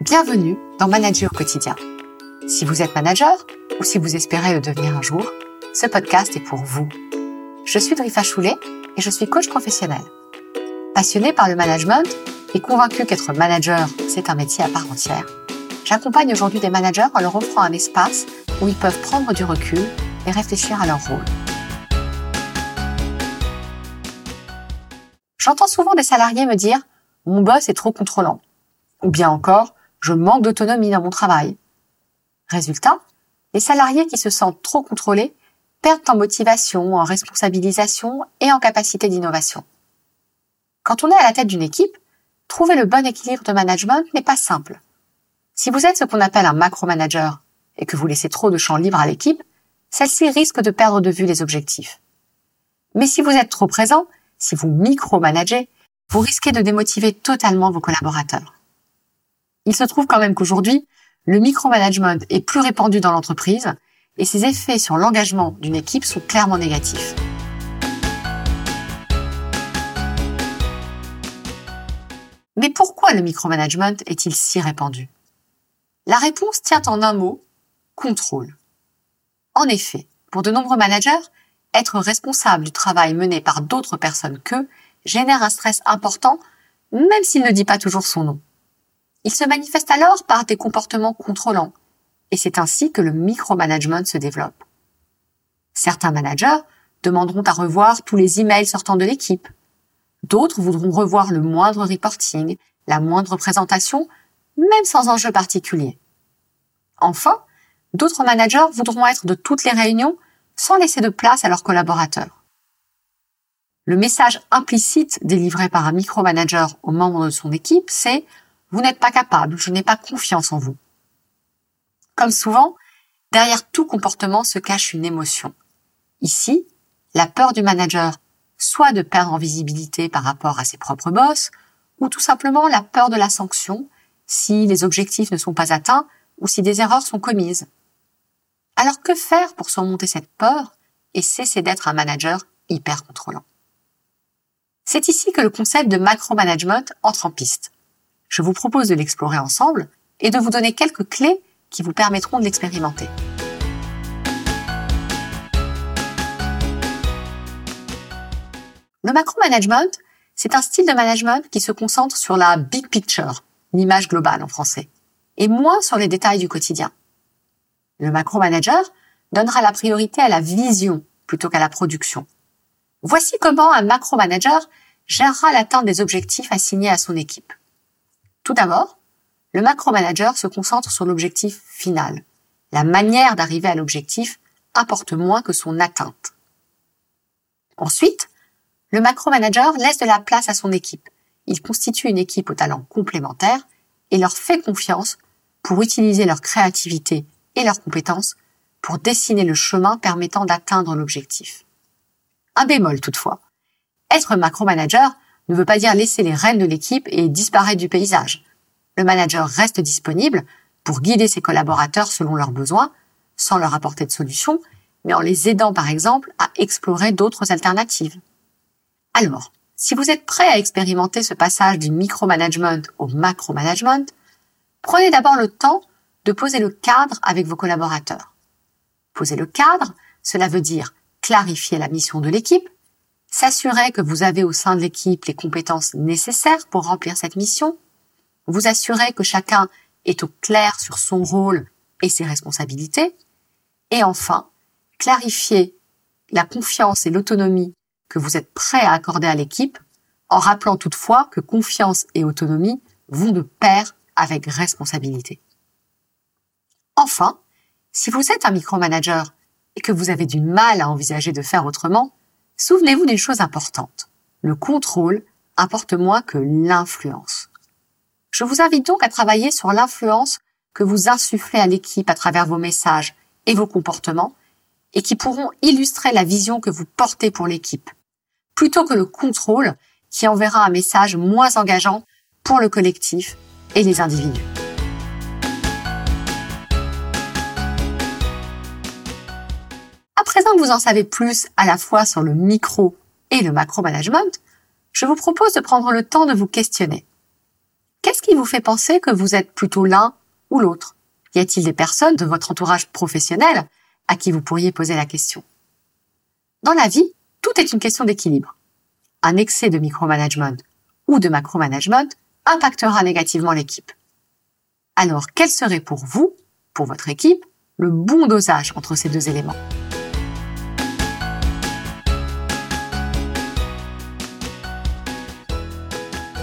Bienvenue dans Manager quotidien. Si vous êtes manager ou si vous espérez le devenir un jour, ce podcast est pour vous. Je suis Drifa Choulet et je suis coach professionnel. Passionné par le management et convaincu qu'être manager, c'est un métier à part entière, j'accompagne aujourd'hui des managers en leur offrant un espace où ils peuvent prendre du recul et réfléchir à leur rôle. J'entends souvent des salariés me dire mon boss est trop contrôlant. Ou bien encore, je manque d'autonomie dans mon travail. Résultat, les salariés qui se sentent trop contrôlés perdent en motivation, en responsabilisation et en capacité d'innovation. Quand on est à la tête d'une équipe, trouver le bon équilibre de management n'est pas simple. Si vous êtes ce qu'on appelle un macro-manager et que vous laissez trop de champ libre à l'équipe, celle-ci risque de perdre de vue les objectifs. Mais si vous êtes trop présent, si vous micro-managez, vous risquez de démotiver totalement vos collaborateurs. Il se trouve quand même qu'aujourd'hui, le micromanagement est plus répandu dans l'entreprise et ses effets sur l'engagement d'une équipe sont clairement négatifs. Mais pourquoi le micromanagement est-il si répandu? La réponse tient en un mot, contrôle. En effet, pour de nombreux managers, être responsable du travail mené par d'autres personnes qu'eux génère un stress important, même s'il ne dit pas toujours son nom. Il se manifeste alors par des comportements contrôlants, et c'est ainsi que le micromanagement se développe. Certains managers demanderont à revoir tous les emails sortant de l'équipe. D'autres voudront revoir le moindre reporting, la moindre présentation, même sans enjeu particulier. Enfin, d'autres managers voudront être de toutes les réunions sans laisser de place à leurs collaborateurs. Le message implicite délivré par un micromanager aux membres de son équipe, c'est vous n'êtes pas capable, je n'ai pas confiance en vous. Comme souvent, derrière tout comportement se cache une émotion. Ici, la peur du manager, soit de perdre en visibilité par rapport à ses propres boss, ou tout simplement la peur de la sanction si les objectifs ne sont pas atteints ou si des erreurs sont commises. Alors que faire pour surmonter cette peur et cesser d'être un manager hyper contrôlant? C'est ici que le concept de macro-management entre en piste. Je vous propose de l'explorer ensemble et de vous donner quelques clés qui vous permettront de l'expérimenter. Le macro-management, c'est un style de management qui se concentre sur la big picture, l'image globale en français, et moins sur les détails du quotidien. Le macro-manager donnera la priorité à la vision plutôt qu'à la production. Voici comment un macro-manager gérera l'atteinte des objectifs assignés à son équipe. Tout d'abord, le macro-manager se concentre sur l'objectif final. La manière d'arriver à l'objectif importe moins que son atteinte. Ensuite, le macro-manager laisse de la place à son équipe. Il constitue une équipe aux talents complémentaires et leur fait confiance pour utiliser leur créativité et leurs compétences pour dessiner le chemin permettant d'atteindre l'objectif. Un bémol toutefois. Être macro-manager ne veut pas dire laisser les rênes de l'équipe et disparaître du paysage. Le manager reste disponible pour guider ses collaborateurs selon leurs besoins, sans leur apporter de solutions, mais en les aidant par exemple à explorer d'autres alternatives. Alors, si vous êtes prêt à expérimenter ce passage du micromanagement au macro-management, prenez d'abord le temps de poser le cadre avec vos collaborateurs. Poser le cadre, cela veut dire clarifier la mission de l'équipe, s'assurer que vous avez au sein de l'équipe les compétences nécessaires pour remplir cette mission, vous assurer que chacun est au clair sur son rôle et ses responsabilités, et enfin, clarifier la confiance et l'autonomie que vous êtes prêt à accorder à l'équipe, en rappelant toutefois que confiance et autonomie vont de pair avec responsabilité. Enfin, si vous êtes un micromanager et que vous avez du mal à envisager de faire autrement, souvenez-vous d'une chose importante. Le contrôle importe moins que l'influence. Je vous invite donc à travailler sur l'influence que vous insufflez à l'équipe à travers vos messages et vos comportements et qui pourront illustrer la vision que vous portez pour l'équipe, plutôt que le contrôle qui enverra un message moins engageant pour le collectif et les individus. Vous en savez plus à la fois sur le micro et le macro management, je vous propose de prendre le temps de vous questionner qui vous fait penser que vous êtes plutôt l'un ou l'autre? Y a-t-il des personnes de votre entourage professionnel à qui vous pourriez poser la question? Dans la vie, tout est une question d'équilibre. Un excès de micromanagement ou de macromanagement impactera négativement l'équipe. Alors, quel serait pour vous, pour votre équipe, le bon dosage entre ces deux éléments?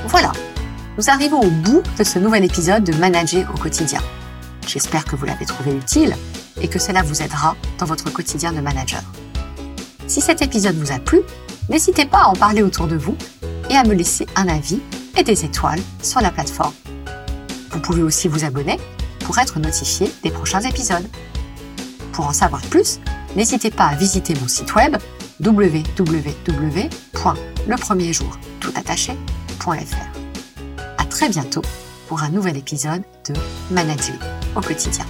Voilà, nous arrivons au bout de ce nouvel épisode de Manager au quotidien. J'espère que vous l'avez trouvé utile et que cela vous aidera dans votre quotidien de manager. Si cet épisode vous a plu, n'hésitez pas à en parler autour de vous et à me laisser un avis et des étoiles sur la plateforme. Vous pouvez aussi vous abonner pour être notifié des prochains épisodes. Pour en savoir plus, n'hésitez pas à visiter mon site web www.lepremierjourtoutattaché.fr. À très bientôt pour un nouvel épisode de Manager au quotidien.